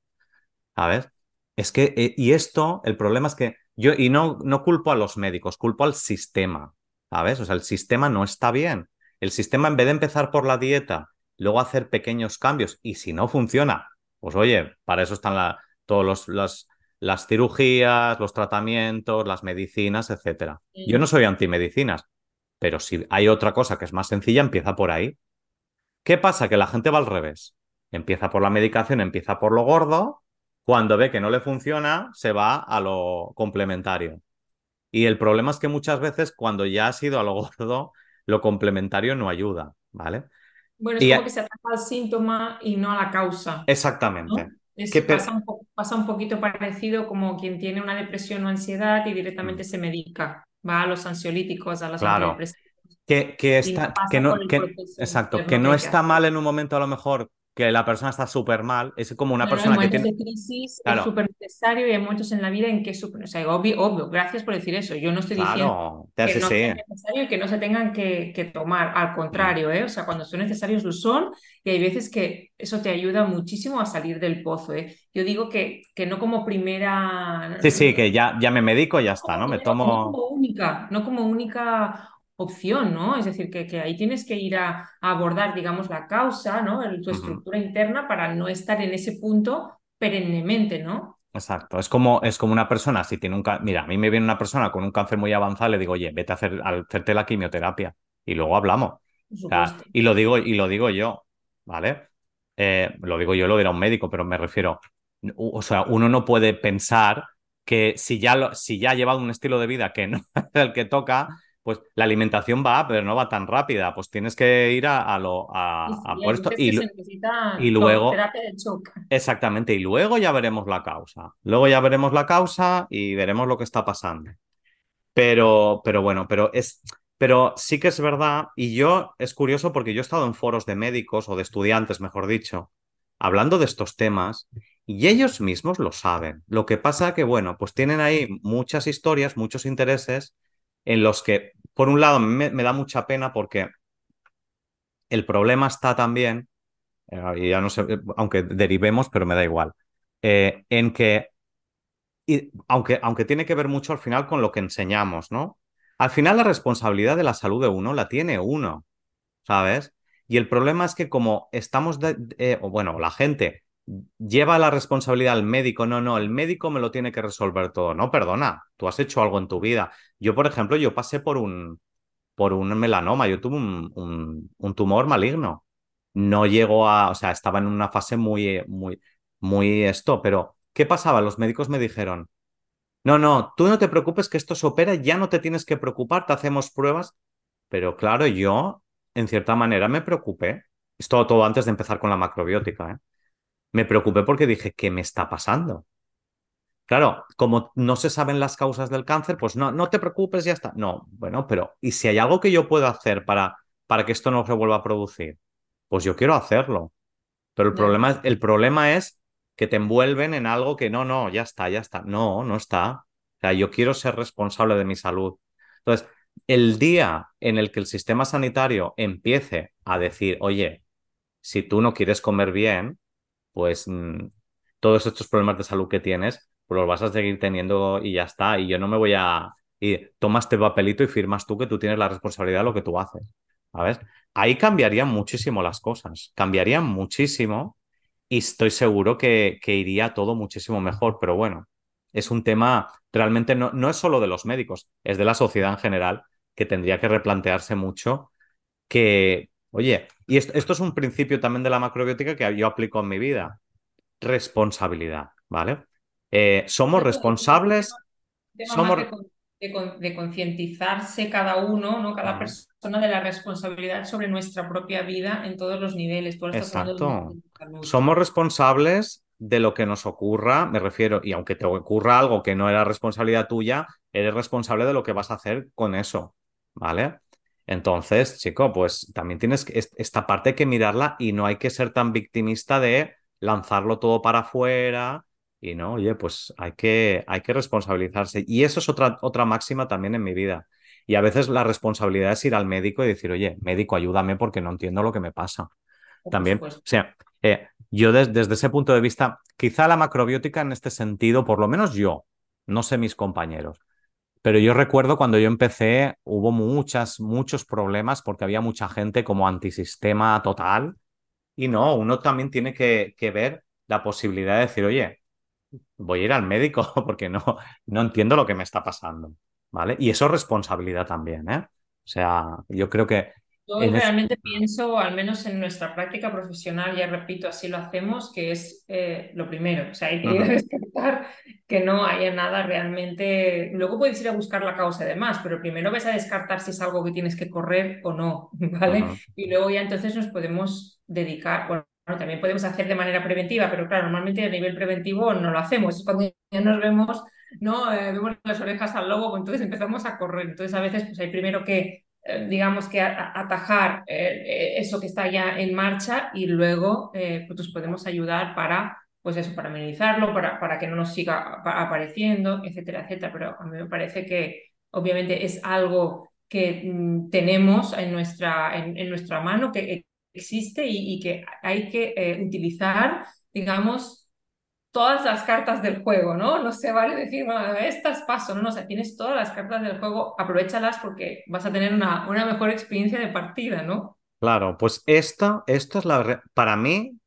B: ¿Sabes? Es que, eh, y esto, el problema es que yo, y no, no culpo a los médicos, culpo al sistema, ¿sabes? O sea, el sistema no está bien. El sistema, en vez de empezar por la dieta, luego hacer pequeños cambios, y si no funciona, pues oye, para eso están la, todos los, las cirugías, los tratamientos, las medicinas, etcétera. Yo no soy antimedicinas, pero si hay otra cosa que es más sencilla, empieza por ahí. ¿Qué pasa? Que la gente va al revés. Empieza por la medicación, empieza por lo gordo, cuando ve que no le funciona, se va a lo complementario. Y el problema es que muchas veces cuando ya has ido a lo gordo, lo complementario no ayuda, ¿vale?
A: Bueno, es como que se ataca al síntoma y no a la causa.
B: Exactamente.
A: pasa, un poquito parecido como quien tiene una depresión o ansiedad y directamente mm. se medica, va a los ansiolíticos, a las
B: antidepresivos. Que, que, está, que no, exacto, que no está mal en un momento a lo mejor que la persona está súper mal, es como una
A: No, no, en
B: persona que
A: momentos
B: tiene...
A: de crisis es
B: Claro,
A: súper necesario y hay momentos en la vida en que es súper, o sea, obvio, obvio, gracias por decir eso. Yo no estoy diciendo que no
B: sí.
A: sea necesario y que no se tengan que, que tomar, al contrario, ¿eh? O sea, cuando son necesarios lo son y hay veces que eso te ayuda muchísimo a salir del pozo, ¿eh? Yo digo que, que no como primera,
B: Sí, sí, que ya, ya me medico y ya está, ¿no? Me
A: primero, no
B: tomo...
A: como única, no como única opción, ¿no? Es decir, que, que ahí tienes que ir a, a abordar, digamos, la causa, ¿no? El- tu estructura interna para no estar en ese punto perennemente, ¿no?
B: Exacto, es como, es como una persona, si tiene un cáncer, mira, a mí me viene una persona con un cáncer muy avanzado, le digo, oye, vete a hacer, a hacerte la quimioterapia y luego hablamos. O sea, y lo digo, y lo digo yo, ¿vale? Eh, lo digo yo, lo dirá un médico, pero me refiero, o sea, uno no puede pensar que si ya, lo, si ya ha llevado un estilo de vida que no es el que toca, pues la alimentación va, pero no va tan rápida, pues tienes que ir a, a lo,
A: Y
B: a, a
A: sí,
B: por esto y, y luego...
A: terapia de shock.
B: Exactamente, y luego ya veremos la causa. Luego ya veremos la causa y veremos lo que está pasando. Pero, pero bueno, pero es, pero sí que es verdad, y yo es curioso porque yo he estado en foros de médicos o de estudiantes, mejor dicho, hablando de estos temas, y ellos mismos lo saben. Lo que pasa que, bueno, pues tienen ahí muchas historias, muchos intereses en los que, por un lado, me, me da mucha pena porque el problema está también eh, ya no sé, eh, aunque derivemos, pero me da igual, eh, en que, y, aunque, aunque tiene que ver mucho al final con lo que enseñamos, ¿no? Al final la responsabilidad de la salud de uno la tiene uno, ¿sabes? Y el problema es que como estamos, de, bueno, la gente lleva la responsabilidad al médico, no, no, el médico me lo tiene que resolver todo, no, perdona, tú has hecho algo en tu vida. Yo, por ejemplo, yo pasé por un, por un melanoma, yo tuve un, un, un tumor maligno no llegó a, o sea, estaba en una fase muy, muy, muy esto, pero ¿qué pasaba? Los médicos me dijeron, no, no, tú no te preocupes que esto se opera, ya no te tienes que preocupar, te hacemos pruebas, pero claro, yo, en cierta manera, me preocupé, esto todo antes de empezar con la macrobiótica, ¿eh? Me preocupé porque dije, ¿qué me está pasando? Claro, como no se saben las causas del cáncer, pues no, no te preocupes, ya está. No, bueno, pero ¿y si hay algo que yo puedo hacer para, para que esto no se vuelva a producir? Pues yo quiero hacerlo. Pero el problema, es- el problema es que te envuelven en algo que no, no, ya está, ya está. No, no está. O sea, yo quiero ser responsable de mi salud. Entonces, el día en el que el sistema sanitario empiece a decir, oye, si tú no quieres comer bien, pues mm, todos estos problemas de salud que tienes, pues los vas a seguir teniendo y ya está. Y yo no me voy a... Y tomas este papelito y firmas tú que tú tienes la responsabilidad de lo que tú haces. ¿Sabes? Ahí cambiarían muchísimo las cosas. Cambiarían muchísimo y estoy seguro que, que iría todo muchísimo mejor. Pero bueno, es un tema realmente no, no es solo de los médicos, es de la sociedad en general que tendría que replantearse mucho que, oye, y esto, esto es un principio también de la macrobiótica que yo aplico en mi vida responsabilidad, ¿vale? Eh, somos responsables, somos...
A: de, con- de con- de concientizarse cada uno, ¿no? Cada persona de la responsabilidad sobre nuestra propia vida en todos los niveles. Tú
B: Exacto. Somos responsables de lo que nos ocurra, me refiero, y aunque te ocurra algo que no era responsabilidad tuya, eres responsable de lo que vas a hacer con eso, ¿vale? Entonces, chico, pues también tienes esta parte hay que mirarla y no hay que ser tan victimista de lanzarlo todo para afuera y no, oye, pues hay que, hay que responsabilizarse. Y eso es otra, otra máxima también en mi vida. Y a veces la responsabilidad es ir al médico y decir, oye, médico, ayúdame porque no entiendo lo que me pasa.
A: Por
B: También, o sea, eh, yo des- desde ese punto de vista, quizá la macrobiótica en este sentido, por lo menos yo, no sé mis compañeros, pero yo recuerdo cuando yo empecé, hubo muchas, muchos problemas porque había mucha gente como antisistema total y no, uno también tiene que, ver la posibilidad de decir, oye, voy a ir al médico porque no, no entiendo lo que me está pasando, ¿vale? Y eso es responsabilidad también, ¿eh? O sea, yo creo que
A: Yo
B: en es...
A: realmente pienso, al menos en nuestra práctica profesional, ya repito, así lo hacemos, que es eh, lo primero. O sea, hay que descartar que no haya nada realmente. Luego puedes ir a buscar la causa de más, pero primero ves a descartar si es algo que tienes que correr o no, ¿vale? Y luego ya entonces nos podemos dedicar, bueno, también podemos hacer de manera preventiva, pero claro, normalmente a nivel preventivo no lo hacemos. Es cuando ya nos vemos, ¿no? Eh, vemos las orejas al lobo, pues entonces empezamos a correr. Entonces a veces pues hay primero que digamos que atajar eh, eso que está ya en marcha y luego pues podemos ayudar para, pues eso, para minimizarlo, para, para que no nos siga apareciendo, etcétera, etcétera. Pero a mí me parece que obviamente es algo que mm, tenemos en nuestra, en, nuestra mano, que existe y, que hay que utilizar, digamos, todas las cartas del juego, ¿no? No se vale decir, bueno, estas paso, no, no, o sea, tienes todas las cartas del juego, aprovechalas porque vas a tener una, una mejor experiencia de partida, ¿no?
B: Claro, pues esta, esto es la, para mí,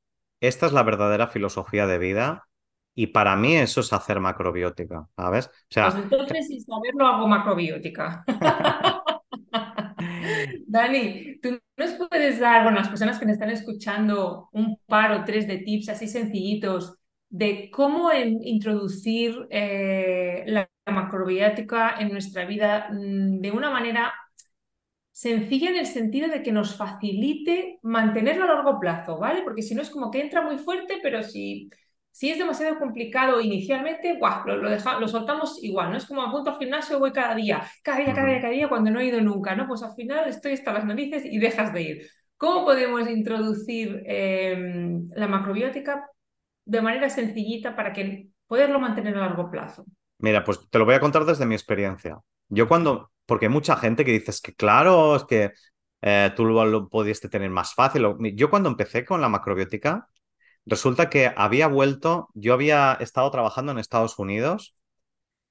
B: esta es la verdadera filosofía de vida y para mí eso es hacer macrobiótica, ¿sabes? O
A: sea, pues entonces, sin saberlo, hago macrobiótica. Dani, ¿tú nos puedes dar, bueno, las personas que me están escuchando, un par o tres de tips así sencillitos de cómo introducir eh, la macrobiótica en nuestra vida mm, de una manera sencilla en el sentido de que nos facilite mantenerlo a largo plazo, ¿vale? Porque si no es como que entra muy fuerte, pero si, si es demasiado complicado inicialmente, Lo, lo, soltamos igual, ¿no? Es como apunto al gimnasio, voy cada día, cada día, cada día, cada día, cuando no he ido nunca, ¿no? Pues al final estoy hasta las narices y dejas de ir. ¿Cómo podemos introducir em, la macrobiótica de manera sencillita para que poderlo mantener a largo plazo?
B: Mira, pues te lo voy a contar desde mi experiencia. Yo cuando, porque hay mucha gente que dices que claro, es que eh, tú lo, lo, pudiste tener más fácil. Yo cuando empecé con la macrobiótica, resulta que había vuelto, yo había estado trabajando en Estados Unidos,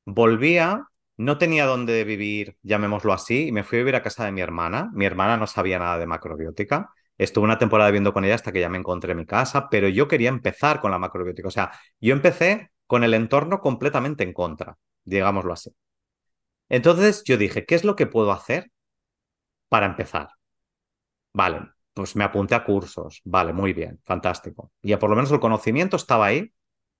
B: volvía, no tenía dónde vivir, llamémoslo así, y me fui a vivir a casa de mi hermana. Mi hermana no sabía nada de macrobiótica. Estuve una temporada viviendo con ella hasta que ya me encontré en mi casa, pero yo quería empezar con la macrobiótica. O sea, yo empecé con el entorno completamente en contra, digámoslo así. Entonces yo dije, ¿qué es lo que puedo hacer para empezar? Vale, pues me apunté a cursos. Vale, muy bien, fantástico. Ya por lo menos el conocimiento estaba ahí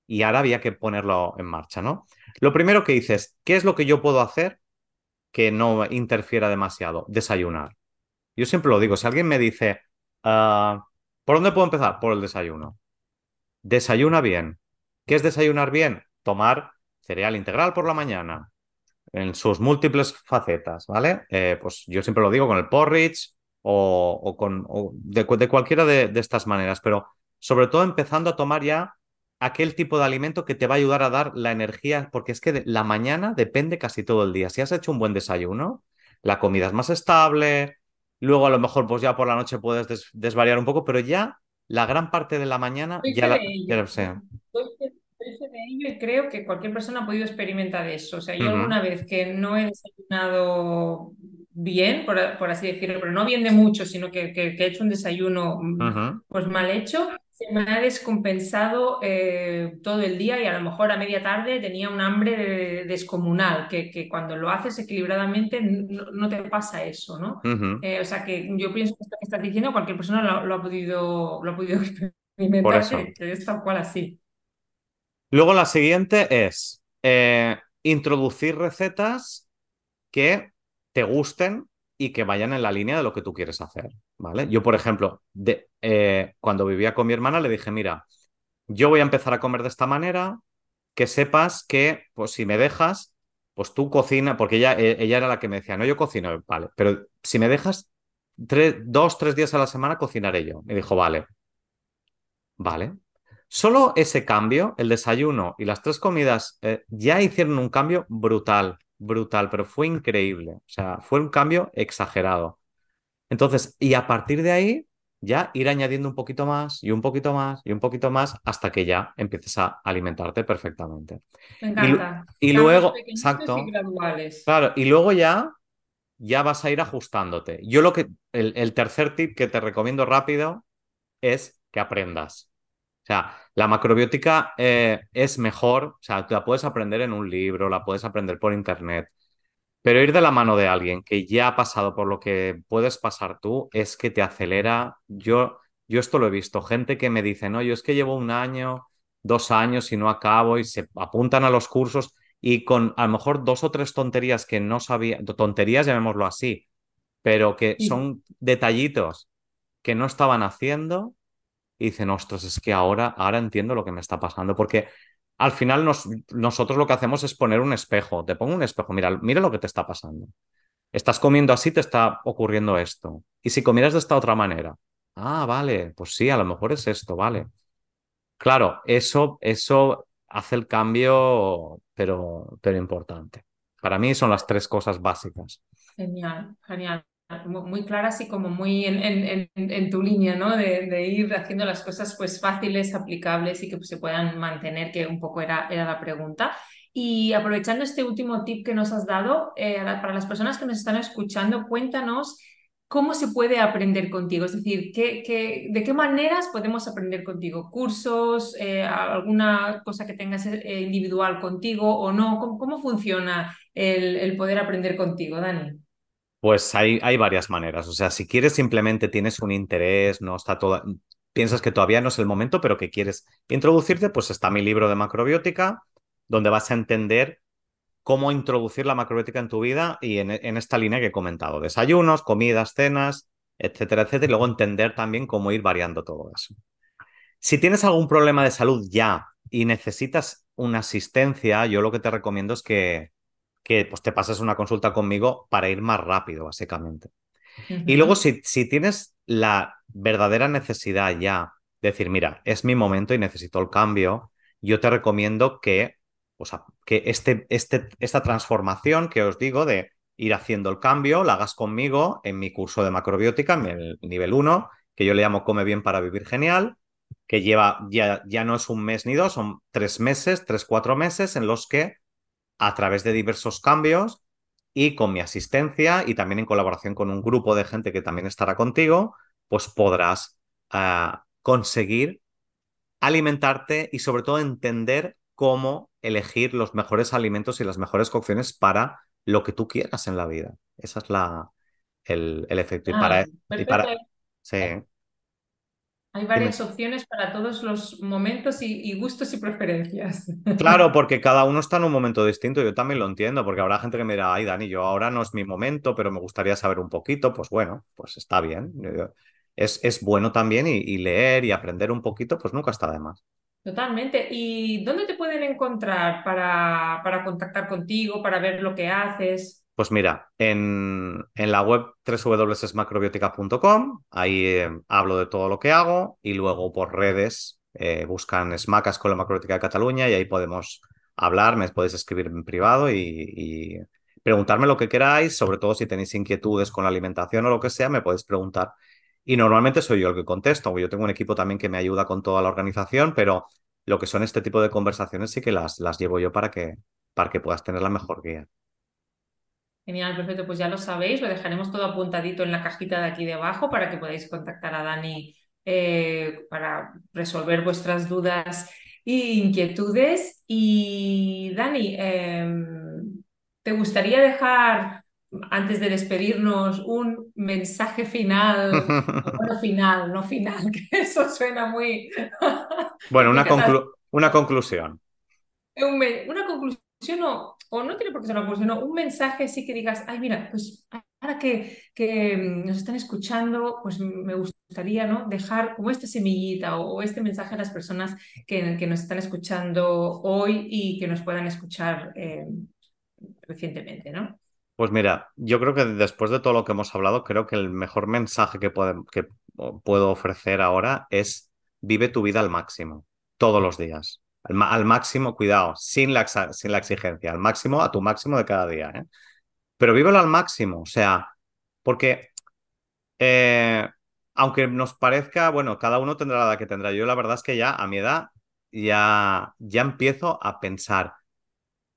B: y ahora había que ponerlo en marcha, ¿no? Lo primero que hice es, ¿qué es lo que yo puedo hacer que no interfiera demasiado? Desayunar. Yo siempre lo digo, si alguien me dice, Ah, ¿Por dónde puedo empezar? Por el desayuno. Desayuna bien. ¿Qué es desayunar bien? Tomar cereal integral por la mañana, en sus múltiples facetas, ¿vale? Eh, pues yo siempre lo digo con el porridge o, con de, cualquiera de, estas maneras, pero sobre todo empezando a tomar ya aquel tipo de alimento que te va a ayudar a dar la energía, porque es que la mañana depende casi todo el día. Si has hecho un buen desayuno, la comida es más estable, Luego a lo mejor pues ya por la noche puedes desvariar un poco, pero ya la gran parte de la mañana ya la... Ya sé.
A: de ello y creo que cualquier persona ha podido experimentar eso. O sea, yo alguna vez que no he desayunado bien, por, así decirlo, pero no bien de mucho, sino que, he hecho un desayuno mm, pues mal hecho, se me ha descompensado eh, todo el día y a lo mejor a media tarde tenía un hambre descomunal, que, que, cuando lo haces equilibradamente no, te pasa eso, ¿no? Eh, o sea que yo pienso que esto que estás diciendo cualquier persona lo, ha, podido, lo ha podido experimentar, que, es tal cual así.
B: Luego la siguiente es eh, introducir recetas que te gusten y que vayan en la línea de lo que tú quieres hacer, ¿vale? Yo, por ejemplo, de, eh, cuando vivía con mi hermana le dije, mira, yo voy a empezar a comer de esta manera, que sepas que, pues si me dejas, pues tú cocina, porque ella, e, ella era la que me decía, no, yo cocino, vale, pero si me dejas tres, dos, tres días a la semana, cocinaré yo. Me dijo, vale, vale. Solo ese cambio, el desayuno y las tres comidas, eh, ya hicieron un cambio brutal brutal, pero fue increíble. O sea, fue un cambio exagerado. Entonces, y a partir de ahí, ya ir añadiendo un poquito más y un poquito más y un poquito más hasta que ya empieces a alimentarte perfectamente.
A: Me encanta.
B: Y, luego, exacto. claro, y luego ya, ya vas a ir ajustándote. Yo lo que, el, el tercer tip que te recomiendo rápido es que aprendas. O sea, la macrobiótica eh, es mejor, o sea, la puedes aprender en un libro, la puedes aprender por internet, pero ir de la mano de alguien que ya ha pasado por lo que puedes pasar tú es que te acelera. Yo, yo esto lo he visto, gente que me dice, no, yo es que llevo un año, dos años y no acabo y se apuntan a los cursos y con a lo mejor dos o tres tonterías que no sabía, tonterías llamémoslo así, pero que son detallitos que no estaban haciendo y dicen, ostras, es que ahora, ahora entiendo lo que me está pasando, porque al final nosotros lo que hacemos es poner un espejo, te pongo un espejo, mira, mira lo que te está pasando. estás comiendo así, te está ocurriendo esto. Y si comieras de esta otra manera, ah, vale, pues sí, a lo mejor es esto, vale. Claro, eso, eso hace el cambio, pero, pero importante. Para mí son las tres cosas básicas.
A: Genial, genial. Muy clara, así como muy en, en, tu línea, ¿no? De, ir haciendo las cosas pues fáciles, aplicables y que pues, se puedan mantener, que un poco era, era la pregunta. Y aprovechando este último tip que nos has dado, eh, para las personas que nos están escuchando, cuéntanos ¿cómo se puede aprender contigo? Es decir, ¿qué, de qué maneras podemos aprender contigo? ¿Cursos? Eh, ¿Alguna cosa que tengas eh, individual contigo o no? ¿Cómo, funciona el, poder aprender contigo, Dani?
B: Pues hay, hay varias maneras. O sea, si quieres simplemente tienes un interés, no está todo, piensas que todavía no es el momento, pero que quieres introducirte, pues está mi libro de macrobiótica, donde vas a entender cómo introducir la macrobiótica en tu vida y en, esta línea que he comentado, desayunos, comidas, cenas, etcétera, etcétera, y luego entender también cómo ir variando todo eso. Si tienes algún problema de salud ya y necesitas una asistencia, yo lo que te recomiendo es que, que pues, te pases una consulta conmigo para ir más rápido, básicamente. Y luego, si, si tienes la verdadera necesidad ya de decir, mira, es mi momento y necesito el cambio, yo te recomiendo que o sea, que este, este, esta transformación que os digo de ir haciendo el cambio, la hagas conmigo en mi curso de macrobiótica, en el nivel 1, que yo le llamo Come bien para vivir genial, que lleva ya, ya no es un mes ni dos, son tres meses, tres, cuatro meses en los que a través de diversos cambios y con mi asistencia y también en colaboración con un grupo de gente que también estará contigo, pues podrás ah, conseguir alimentarte y sobre todo entender cómo elegir los mejores alimentos y las mejores cocciones para lo que tú quieras en la vida. Esa es la, el, efecto. y para,
A: ah, sí. Hay varias opciones para todos los momentos y, gustos y preferencias.
B: Claro, porque cada uno está en un momento distinto. Yo también lo entiendo, porque habrá gente que me dirá, ay, Dani, yo ahora no es mi momento, pero me gustaría saber un poquito. Pues bueno, pues está bien. Es, es bueno también y leer y aprender un poquito, pues nunca está de más.
A: Totalmente. ¿Y dónde te pueden encontrar para, para contactar contigo, para ver lo que haces?
B: Pues mira, en, en la web www.macrobiotica.com, ahí eh, hablo de todo lo que hago y luego por redes eh, buscan SMACAS con la macrobiótica de Cataluña y ahí podemos hablar, me podéis escribir en privado y, y, preguntarme lo que queráis, sobre todo si tenéis inquietudes con la alimentación o lo que sea, me podéis preguntar y normalmente soy yo el que contesto, yo tengo un equipo también que me ayuda con toda la organización, pero lo que son este tipo de conversaciones sí que las, las llevo yo para que, para que puedas tener la mejor guía.
A: Genial, perfecto. Pues ya lo sabéis, lo dejaremos todo apuntadito en la cajita de aquí debajo para que podáis contactar a Dani eh, para resolver vuestras dudas e inquietudes. Y Dani, em, ¿te gustaría dejar antes de despedirnos, un mensaje final, bueno, final, no final, que eso suena muy...
B: bueno, una, una conclusión.
A: una conclusión o, o, no tiene por qué ser una un mensaje sí que digas, ay, mira, pues ahora que, que nos están escuchando, pues me gustaría ¿no? dejar como esta semillita o, este mensaje a las personas que, que, nos están escuchando hoy y que nos puedan escuchar eh, recientemente, ¿no?
B: Pues mira, yo creo que después de todo lo que hemos hablado, creo que el mejor mensaje que, que puedo ofrecer ahora es vive tu vida al máximo, todos los días. Al, máximo, cuidado, sin la, sin la exigencia, al máximo, a tu máximo de cada día. ¿eh? Pero vívelo al máximo, o sea, porque eh, aunque nos parezca, bueno, cada uno tendrá la edad que tendrá. Yo la verdad es que ya a mi edad ya, ya empiezo a pensar,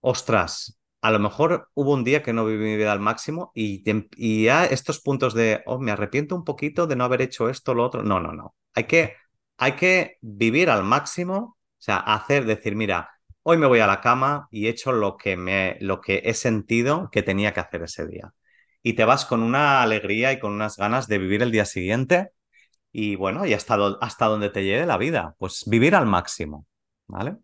B: ostras, a lo mejor hubo un día que no viví mi vida al máximo y, y ya estos puntos de, oh, me arrepiento un poquito de no haber hecho esto, lo otro. No, no, no. Hay que, hay que vivir al máximo, o sea, hacer, decir, mira, hoy me voy a la cama y he hecho lo que, me, lo que he sentido que tenía que hacer ese día. Y te vas con una alegría y con unas ganas de vivir el día siguiente y bueno, y hasta, hasta donde te lleve la vida, pues vivir al máximo, ¿vale?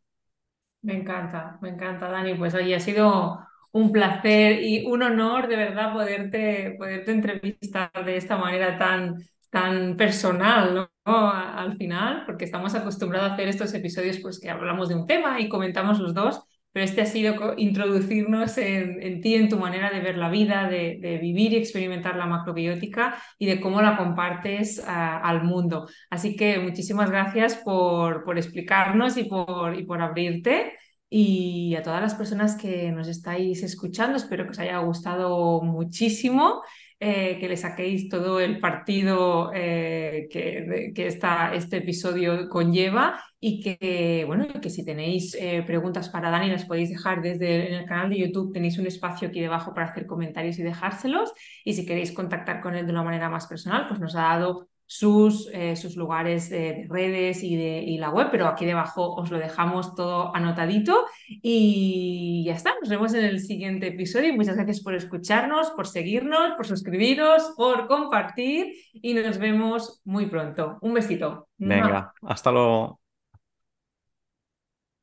A: Me encanta, me encanta, Dani. Pues hoy ha sido un placer y un honor de verdad poderte entrevistar de esta manera tan, tan personal, ¿no? Al final, porque estamos acostumbrados a hacer estos episodios pues que hablamos de un tema y comentamos los dos, pero este ha sido introducirnos en, ti, en tu manera de ver la vida, de, vivir y experimentar la macrobiótica y de cómo la compartes al mundo. Así que muchísimas gracias por, por explicarnos y por, y por abrirte. Y a todas las personas que nos estáis escuchando, espero que os haya gustado muchísimo. Eh, que le saquéis todo el partido eh, que, que este episodio conlleva y que, bueno, que si tenéis eh, preguntas para Dani las podéis dejar desde en el canal de YouTube, tenéis un espacio aquí debajo para hacer comentarios y dejárselos. Y si queréis contactar con él de una manera más personal, pues nos ha dado sus, eh, sus lugares de, redes y, de, y la web, pero aquí debajo os lo dejamos todo anotadito y ya está, nos vemos en el siguiente episodio. Muchas gracias por escucharnos, por seguirnos, por suscribiros, por compartir y nos vemos muy pronto. Un besito.
B: Venga, hasta luego.